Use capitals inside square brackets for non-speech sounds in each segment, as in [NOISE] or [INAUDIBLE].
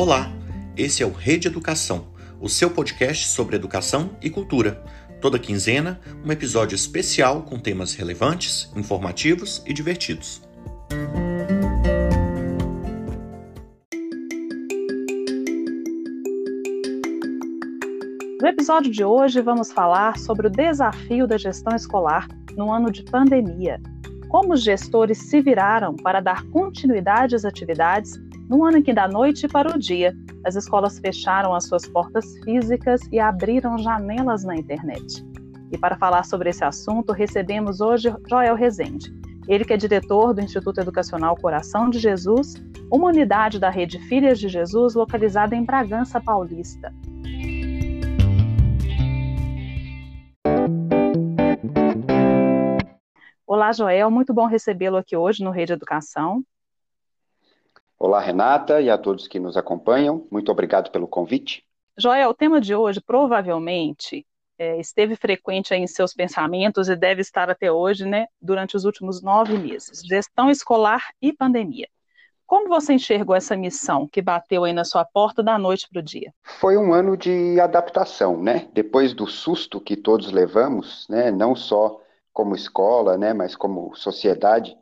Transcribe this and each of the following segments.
Olá, esse é o Rede Educação, o seu podcast sobre educação e cultura. Toda quinzena, um episódio especial com temas relevantes, informativos e divertidos. No episódio de hoje, vamos falar sobre o desafio da gestão escolar no ano de pandemia. Como os gestores se viraram para dar continuidade às atividades no ano em que, da noite para o dia, as escolas fecharam as suas portas físicas e abriram janelas na internet. E para falar sobre esse assunto, recebemos hoje Joel Rezende. Ele que é diretor do Instituto Educacional Coração de Jesus, uma unidade da rede Filhas de Jesus localizada em Bragança Paulista. Olá, Joel, muito bom recebê-lo aqui hoje no Rede Educação. Olá, Renata, e a todos que nos acompanham. Muito obrigado pelo convite. Joel, o tema de hoje provavelmente é, esteve frequente em seus pensamentos e deve estar até hoje, né, durante os últimos nove meses: gestão escolar e pandemia. Como você enxergou essa missão que bateu aí na sua porta da noite para o dia? Foi um ano de adaptação, né? Depois do susto que todos levamos, né, não só como escola, né, mas como sociedade,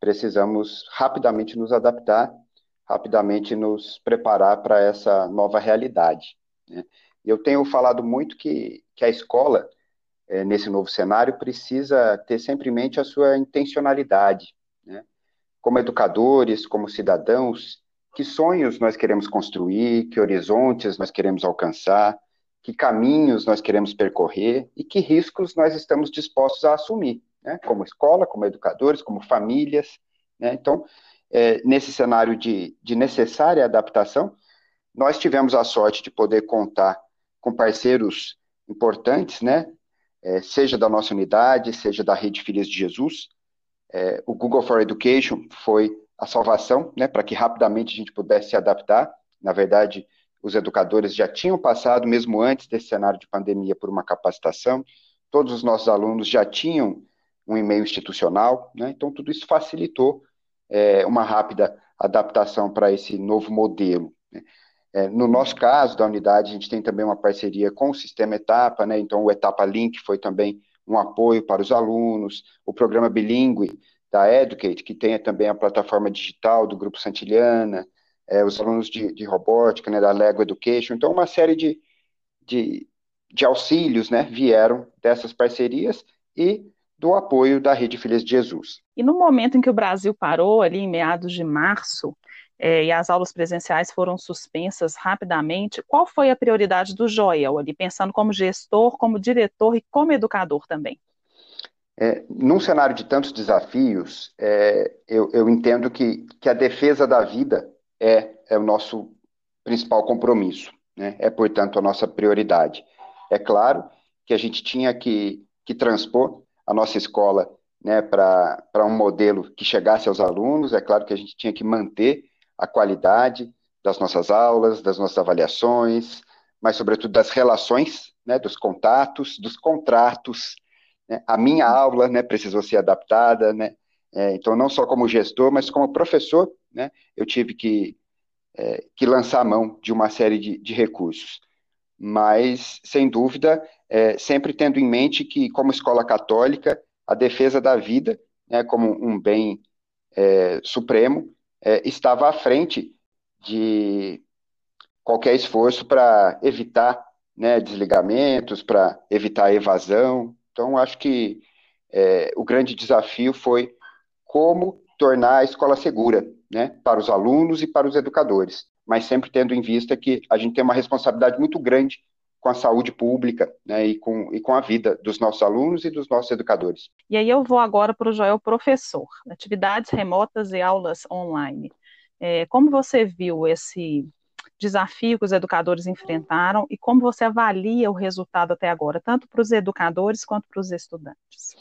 precisamos rapidamente nos adaptar rapidamente nos preparar para essa nova realidade. Né? Eu tenho falado muito que, que a escola, é, nesse novo cenário, precisa ter sempre em mente a sua intencionalidade. Né? Como educadores, como cidadãos, que sonhos nós queremos construir, que horizontes nós queremos alcançar, que caminhos nós queremos percorrer e que riscos nós estamos dispostos a assumir, né? como escola, como educadores, como famílias. Né? Então, é, nesse cenário de, de necessária adaptação, nós tivemos a sorte de poder contar com parceiros importantes, né? É, seja da nossa unidade, seja da Rede Filhas de Jesus. É, o Google for Education foi a salvação, né, para que rapidamente a gente pudesse se adaptar. Na verdade, os educadores já tinham passado, mesmo antes desse cenário de pandemia, por uma capacitação. Todos os nossos alunos já tinham um e-mail institucional, né? Então, tudo isso facilitou é, uma rápida adaptação para esse novo modelo. Né? É, no nosso caso, da unidade, a gente tem também uma parceria com o Sistema Etapa, né? então o Etapa Link foi também um apoio para os alunos, o programa bilíngue da Educate, que tem também a plataforma digital do Grupo Santiliana, é, os alunos de, de, robótica, né, da Lego Education, então uma série de, de, de auxílios né, vieram dessas parcerias e do apoio da Rede Filhas de Jesus. E no momento em que o Brasil parou, ali em meados de março, é, e as aulas presenciais foram suspensas rapidamente, qual foi a prioridade do Joel ali, pensando como gestor, como diretor e como educador também? É, num cenário de tantos desafios, é, eu, eu, entendo que, que a defesa da vida é, é o nosso principal compromisso, né? é, portanto, a nossa prioridade. É claro que a gente tinha que, que transpor a nossa escola né, para um modelo que chegasse aos alunos. É claro que a gente tinha que manter a qualidade das nossas aulas, das nossas avaliações, mas, sobretudo, das relações, né, dos contatos, dos contratos. Né? A minha aula né, precisou ser adaptada, né? É, então, não só como gestor, mas como professor, né, eu tive que, é, que lançar a mão de uma série de, de recursos. Mas, sem dúvida, é, sempre tendo em mente que, como escola católica, a defesa da vida, né, como um bem é, supremo, é, estava à frente de qualquer esforço para evitar né, desligamentos, para evitar evasão. Então, acho que é, o grande desafio foi como tornar a escola segura né, para os alunos e para os educadores, mas sempre tendo em vista que a gente tem uma responsabilidade muito grande com a saúde pública né, e, com, e com a vida dos nossos alunos e dos nossos educadores. E aí eu vou agora para o Joel professor, atividades remotas e aulas online. É, como você viu esse desafio que os educadores enfrentaram e como você avalia o resultado até agora, tanto para os educadores quanto para os estudantes?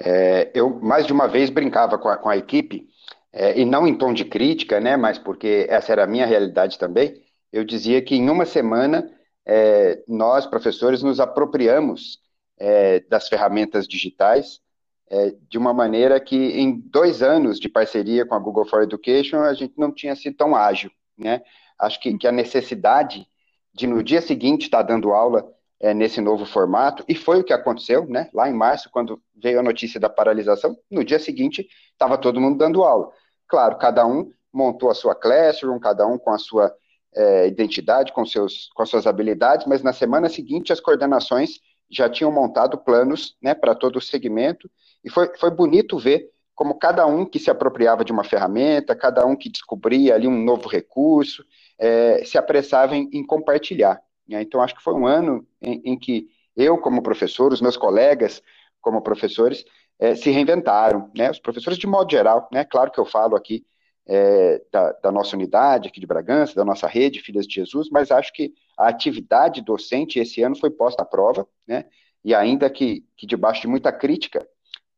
É, eu mais de uma vez brincava com a, com a equipe, é, e não em tom de crítica, né, mas porque essa era a minha realidade também, eu dizia que em uma semana é, nós, professores, nos apropriamos é, das ferramentas digitais é, de uma maneira que, em dois anos de parceria com a Google for Education, a gente não tinha sido tão ágil. Né? Acho que, que a necessidade de no dia seguinte estar dando aula é, nesse novo formato, e foi o que aconteceu, né? Lá em março, quando veio a notícia da paralisação, no dia seguinte estava todo mundo dando aula. Claro, cada um montou a sua classroom, cada um com a sua é, identidade, com, seus, com as suas habilidades, mas na semana seguinte as coordenações já tinham montado planos né, para todo o segmento, e foi, foi bonito ver como cada um que se apropriava de uma ferramenta, cada um que descobria ali um novo recurso, é, se apressava em, em compartilhar. Né? Então, acho que foi um ano em, em, que eu, como professor, os meus colegas, como professores, é, se reinventaram. Né? Os professores, de modo geral, né? claro que eu falo aqui é, da, da, nossa unidade aqui de Bragança, da nossa rede Filhas de Jesus, mas acho que a atividade docente esse ano foi posta à prova, né? e ainda que, que debaixo de muita crítica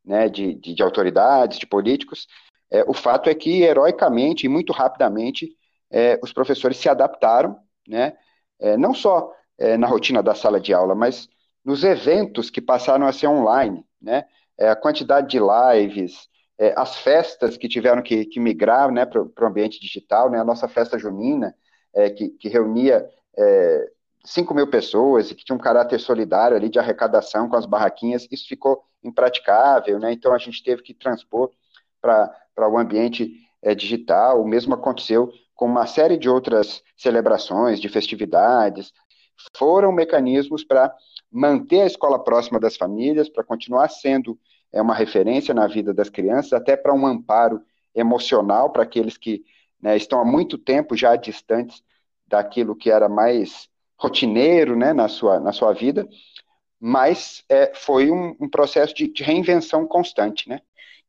né, de, de, de autoridades, de políticos, é, o fato é que, heroicamente e muito rapidamente, é, os professores se adaptaram, né, é, não só é, na rotina da sala de aula, mas nos eventos que passaram a ser online, né, é, a quantidade de lives, é, as festas que tiveram que, que migrar né, para o ambiente digital, né, a nossa festa junina, é, que, que, reunia é, 5 mil pessoas e que tinha um caráter solidário ali de arrecadação com as barraquinhas, isso ficou impraticável, né, então a gente teve que transpor para o ambiente é, digital, o mesmo aconteceu com uma série de outras celebrações, de festividades, foram mecanismos para manter a escola próxima das famílias, para continuar sendo é, uma referência na vida das crianças, até para um amparo emocional para aqueles que né, estão há muito tempo já distantes daquilo que era mais rotineiro né, na, sua, na sua vida, mas é, foi um, um processo de, de, reinvenção constante, né?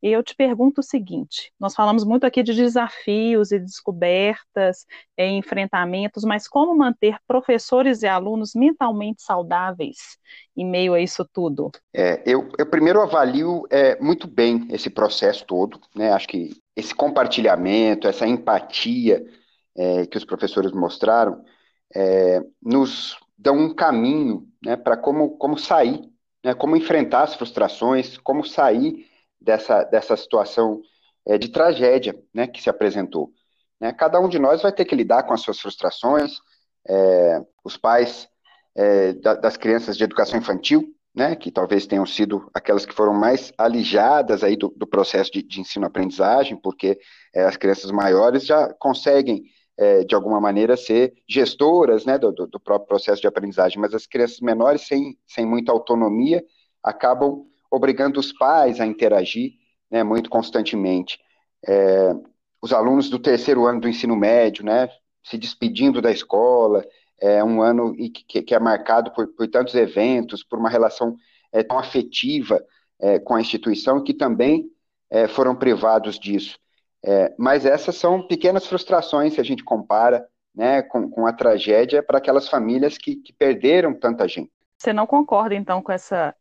E eu te pergunto o seguinte: nós falamos muito aqui de desafios e descobertas, é, enfrentamentos, mas como manter professores e alunos mentalmente saudáveis em meio a isso tudo? É, eu, eu, primeiro avalio é, muito bem esse processo todo, né? Acho que esse compartilhamento, essa empatia é, que os professores mostraram, é, nos dão um caminho né, para como, como sair, né, como enfrentar as frustrações, como sair dessa, dessa situação é, de tragédia né, que se apresentou. Né? Cada um de nós vai ter que lidar com as suas frustrações, é, os pais é, da, das crianças de educação infantil, né, que talvez tenham sido aquelas que foram mais alijadas aí do, do processo de, de ensino-aprendizagem, porque é, as crianças maiores já conseguem, é, de alguma maneira, ser gestoras né, do, do, próprio processo de aprendizagem, mas as crianças menores, sem, sem muita autonomia, acabam obrigando os pais a interagir né, muito constantemente. É, os alunos do terceiro ano do ensino médio, né, se despedindo da escola, é um ano que, que é marcado por, por, tantos eventos, por uma relação é, tão afetiva é, com a instituição, que também é, foram privados disso. É, mas essas são pequenas frustrações se a gente compara né, com, com a tragédia para aquelas famílias que, que perderam tanta gente. Você não concorda, então, com essa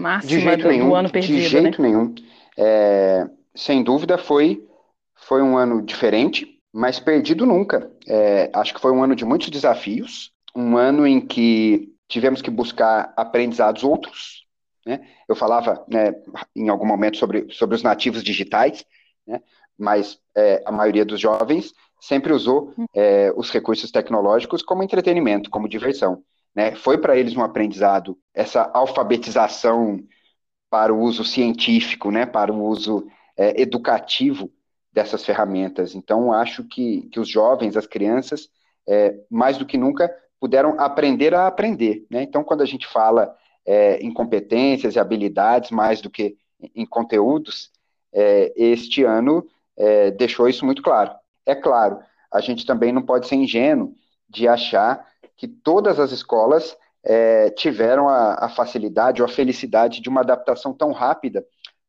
máxima de jeito do, nenhum, do ano perdido, De jeito né? nenhum. É, sem dúvida foi, foi um ano diferente, mas perdido nunca. É, acho que foi um ano de muitos desafios, um ano em que tivemos que buscar aprendizados outros. Né? Eu falava né, em algum momento sobre, sobre os nativos digitais, né? mas é, a maioria dos jovens sempre usou é, os recursos tecnológicos como entretenimento, como diversão. Né? Foi para eles um aprendizado, essa alfabetização para o uso científico, né? para o uso é, educativo dessas ferramentas. Então, acho que, que os jovens, as crianças, é, mais do que nunca, puderam aprender a aprender. Né? Então, quando a gente fala é, em competências e habilidades, mais do que em conteúdos, é, este ano é, deixou isso muito claro. É claro, a gente também não pode ser ingênuo de achar que todas as escolas é, tiveram a, a, facilidade ou a felicidade de uma adaptação tão rápida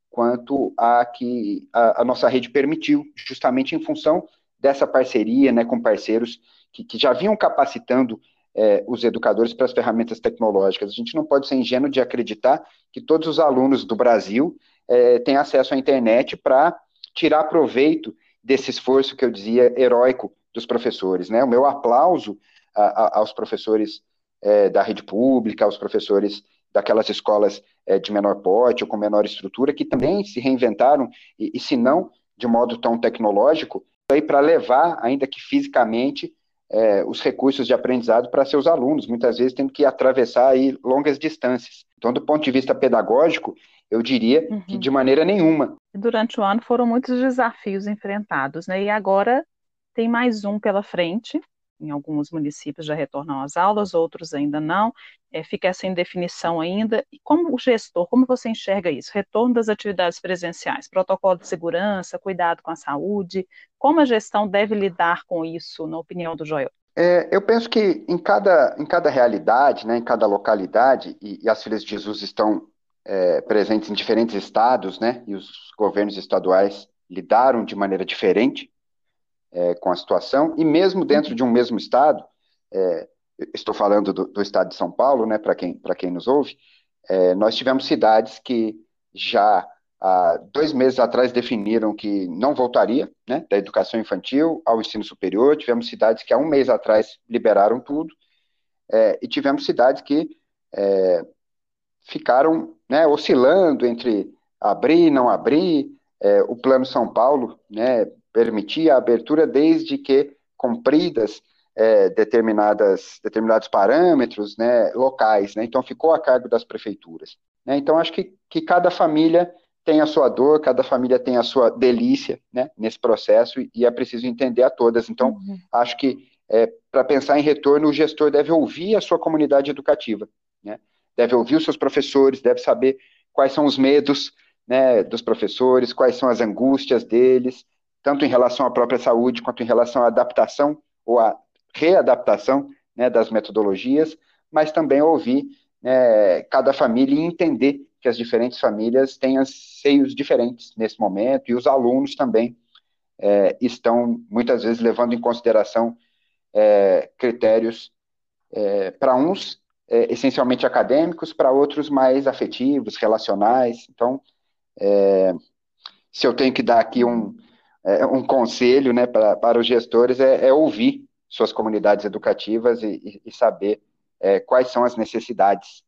quanto a que a, a nossa rede permitiu, justamente em função dessa parceria né, com parceiros que, que já vinham capacitando é, os educadores para as ferramentas tecnológicas. A gente não pode ser ingênuo de acreditar que todos os alunos do Brasil é, têm acesso à internet para tirar proveito desse esforço que eu dizia heróico dos professores. Né? O meu aplauso a, a, aos professores é, da rede pública, aos professores daquelas escolas é, de menor porte ou com menor estrutura, que também se reinventaram, e, e, se não de modo tão tecnológico, para levar, ainda que fisicamente, é, os recursos de aprendizado para seus alunos, muitas vezes tendo que atravessar aí longas distâncias. Então, do ponto de vista pedagógico, eu diria uhum. que de maneira nenhuma. Durante o ano foram muitos desafios enfrentados, né? E agora tem mais um pela frente, em alguns municípios já retornam às aulas, outros ainda não, é, fica essa indefinição ainda. E como gestor, como você enxerga isso? Retorno das atividades presenciais, protocolo de segurança, cuidado com a saúde, como a gestão deve lidar com isso, na opinião do Joel? É, eu penso que em cada, em cada realidade, né, em cada localidade, e, e as Filhas de Jesus estão é, presentes em diferentes estados, né, e os governos estaduais lidaram de maneira diferente é, com a situação, e mesmo dentro de um mesmo estado, é, estou falando do, do, estado de São Paulo, né, para quem, quem nos ouve, é, nós tivemos cidades que já há dois meses atrás definiram que não voltaria né, da educação infantil ao ensino superior, tivemos cidades que há um mês atrás liberaram tudo, é, e tivemos cidades que é, ficaram né, oscilando entre abrir não abrir, é, o Plano São Paulo, né, permitia a abertura desde que cumpridas é, determinadas, determinados parâmetros né, locais, né, então ficou a cargo das prefeituras. Né, então acho que, que cada família tem a sua dor, cada família tem a sua delícia né, nesse processo e é preciso entender a todas. Então uhum. acho que é, para pensar em retorno, o gestor deve ouvir a sua comunidade educativa, né, deve ouvir os seus professores, deve saber quais são os medos né, dos professores, quais são as angústias deles, tanto em relação à própria saúde, quanto em relação à adaptação ou à readaptação né, das metodologias, mas também ouvir né, cada família e entender que as diferentes famílias têm anseios diferentes nesse momento, e os alunos também é, estão, muitas vezes, levando em consideração é, critérios, é, para uns, é, essencialmente acadêmicos, para outros mais afetivos, relacionais. Então, é, se eu tenho que dar aqui um, é, um conselho né, para, para os gestores é, é, ouvir suas comunidades educativas e, e saber é, quais são as necessidades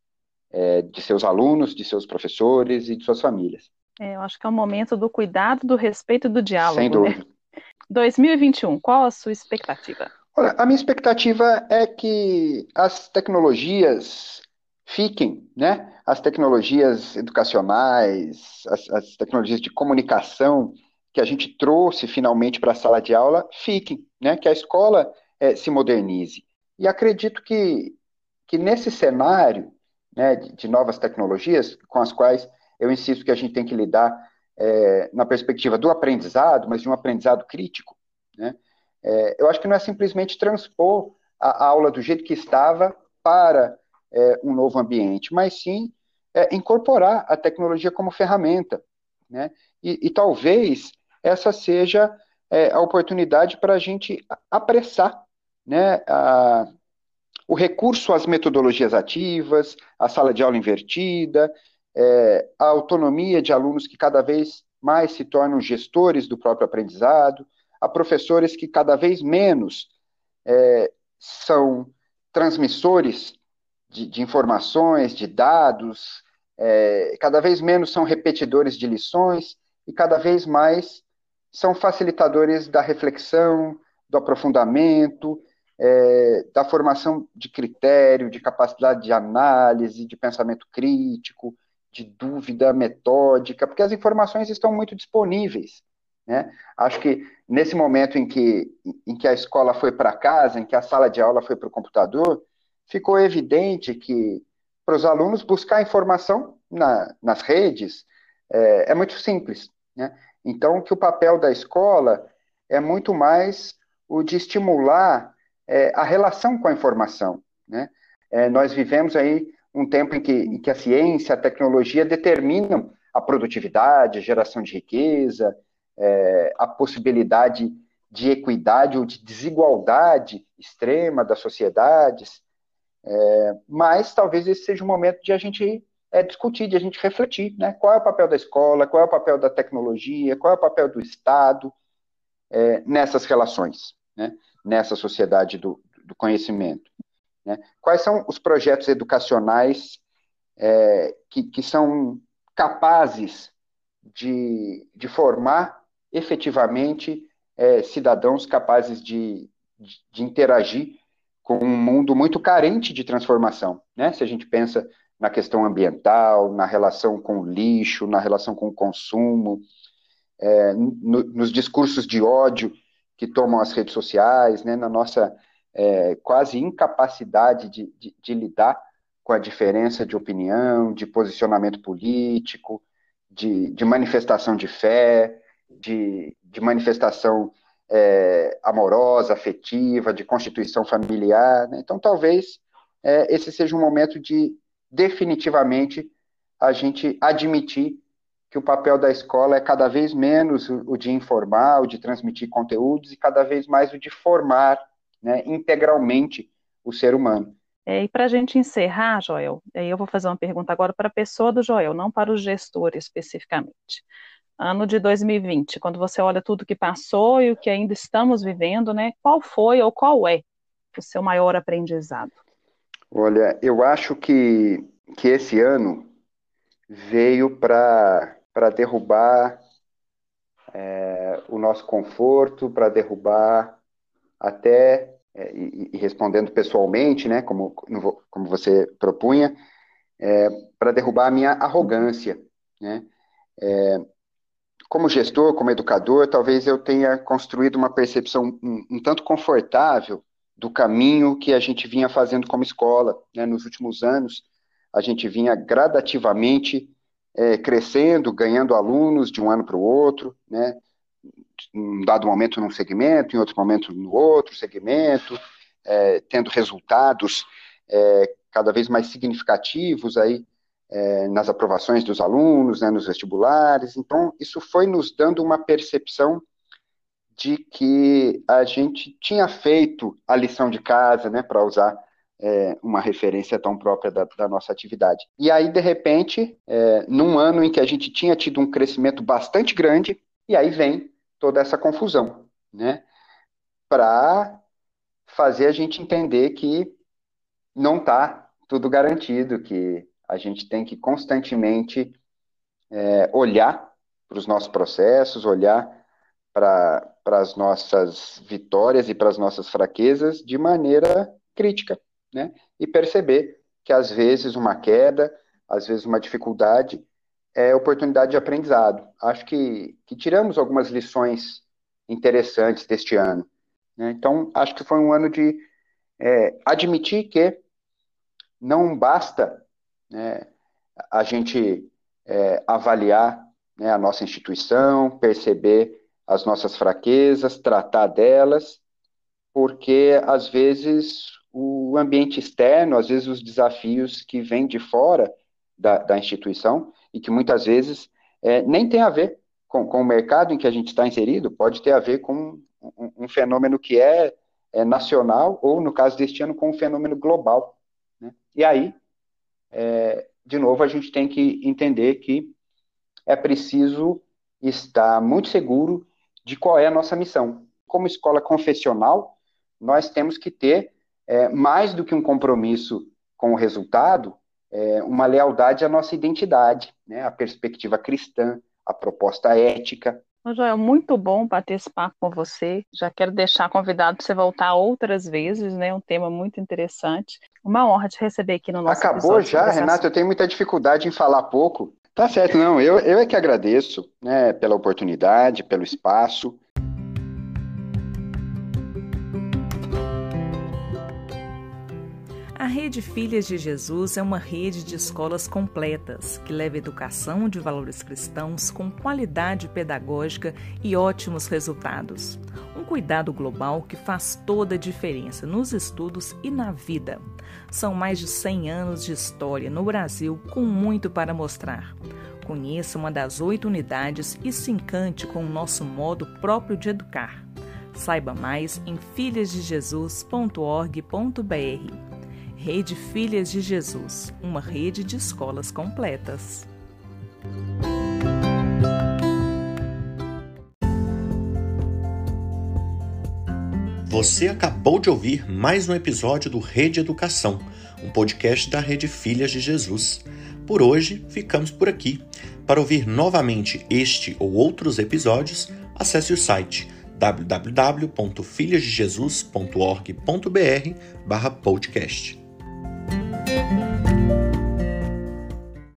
é, de seus alunos, de seus professores e de suas famílias. É, eu acho que é o momento do cuidado, do respeito e do diálogo. Sem dúvida. [LAUGHS] Né? 2021, qual a sua expectativa? Olha, a minha expectativa é que as tecnologias fiquem, né? As tecnologias educacionais, as, as tecnologias de comunicação que a gente trouxe finalmente para a sala de aula fiquem, né? que a escola é, se modernize. E acredito que, que nesse cenário né, de, de, novas tecnologias, com as quais eu insisto que a gente tem que lidar é, na perspectiva do aprendizado, mas de um aprendizado crítico, né? É, eu acho que não é simplesmente transpor a, a aula do jeito que estava para um novo ambiente, mas sim incorporar a tecnologia como ferramenta, né? E, e talvez essa seja é, a oportunidade para a gente apressar né, a, o recurso às metodologias ativas, a sala de aula invertida, é, a autonomia de alunos que cada vez mais se tornam gestores do próprio aprendizado, a professores que cada vez menos é, são transmissores de, de, informações, de dados, é, cada vez menos são repetidores de lições e cada vez mais são facilitadores da reflexão, do aprofundamento, é, da formação de critério, de capacidade de análise, de pensamento crítico, de dúvida metódica, porque as informações estão muito disponíveis. Né? Acho que nesse momento em que, em que a escola foi para casa, em que a sala de aula foi para o computador, ficou evidente que para os alunos buscar informação na, nas redes é, é muito simples. Né? Então, que o papel da escola é muito mais o de estimular é, a relação com a informação. Né? É, nós vivemos aí um tempo em que, em que, a ciência, a tecnologia determinam a produtividade, a geração de riqueza, é, a possibilidade de equidade ou de desigualdade extrema das sociedades, é, mas talvez esse seja o momento de a gente é discutir, de a gente refletir, né? Qual é o papel da escola, qual é o papel da tecnologia, qual é o papel do Estado é, nessas relações, né? Nessa sociedade do, do conhecimento. Né? Quais são os projetos educacionais é, que, que são capazes de, de formar efetivamente é, cidadãos capazes de, de interagir com um mundo muito carente de transformação, né? Se a gente pensa na questão ambiental, na relação com o lixo, na relação com o consumo, é, no, nos discursos de ódio que tomam as redes sociais, né? Na nossa é, quase incapacidade de, de, de lidar com a diferença de opinião, de posicionamento político, de, de manifestação de fé, de, manifestação é, amorosa, afetiva, de constituição familiar. Né? Então, talvez é, esse seja um momento de definitivamente a gente admitir que o papel da escola é cada vez menos o, de informar, o de transmitir conteúdos e cada vez mais o de formar né, integralmente o ser humano. É, e para a gente encerrar, Joel, eu vou fazer uma pergunta agora para a pessoa do Joel, não para o gestor especificamente ano de 2020, quando você olha tudo que passou e o que ainda estamos vivendo, né? Qual foi ou qual é o seu maior aprendizado? Olha, eu acho que, que esse ano veio para derrubar é, o nosso conforto, para derrubar até, é, e, e, respondendo pessoalmente, né, como, como você propunha, é, para derrubar a minha arrogância, né? É, como gestor, como educador, talvez eu tenha construído uma percepção um, um tanto confortável do caminho que a gente vinha fazendo como escola. Né? Nos últimos anos, a gente vinha gradativamente é, crescendo, ganhando alunos de um ano para o outro, né? um dado momento num segmento, em outro momento no outro segmento, é, tendo resultados é, cada vez mais significativos aí é, nas aprovações dos alunos, né, nos vestibulares. Então, isso foi nos dando uma percepção de que a gente tinha feito a lição de casa, né, para usar é, uma referência tão própria da, da, nossa atividade. E aí, de repente, é, num ano em que a gente tinha tido um crescimento bastante grande, e aí vem toda essa confusão, né, para fazer a gente entender que não está tudo garantido, que a gente tem que constantemente é, olhar para os nossos processos, olhar para as nossas vitórias e para as nossas fraquezas de maneira crítica, né? E perceber que às vezes uma queda, às vezes uma dificuldade é oportunidade de aprendizado. Acho que, que tiramos algumas lições interessantes deste ano. Né? Então, acho que foi um ano de é, admitir que não basta né, a gente é, avaliar né, a nossa instituição, perceber as nossas fraquezas, tratar delas, porque às vezes o ambiente externo, às vezes os desafios que vêm de fora da, da instituição e que muitas vezes é, nem tem a ver com, com, o mercado em que a gente está inserido, pode ter a ver com um, um fenômeno que é, é, nacional ou, no caso deste ano, com um fenômeno global. Né? E aí é, de novo, a gente tem que entender que é preciso estar muito seguro de qual é a nossa missão. Como escola confessional, nós temos que ter é, mais do que um compromisso com o resultado, é, uma lealdade à nossa identidade, né, a perspectiva cristã, a proposta ética, Joel, muito bom bater esse papo com você. Já quero deixar convidado para você voltar outras vezes, né? Um tema muito interessante. Uma honra te receber aqui no nosso Acabou já, Renato? Eu tenho muita dificuldade em falar pouco. Tá certo, não. Eu, eu é que agradeço né, pela oportunidade, pelo espaço. Rede Filhas de Jesus é uma rede de escolas completas que leva educação de valores cristãos com qualidade pedagógica e ótimos resultados. Um cuidado global que faz toda a diferença nos estudos e na vida. São mais de 100 anos de história no Brasil com muito para mostrar. Conheça uma das oito unidades e se encante com o nosso modo próprio de educar. Saiba mais em filhasdejesus.org.br. Rede Filhas de Jesus, uma rede de escolas completas. Você acabou de ouvir mais um episódio do Rede Educação, um podcast da Rede Filhas de Jesus. Por hoje, ficamos por aqui. Para ouvir novamente este ou outros episódios, acesse o site www.filhasdejesus.org.br/podcast.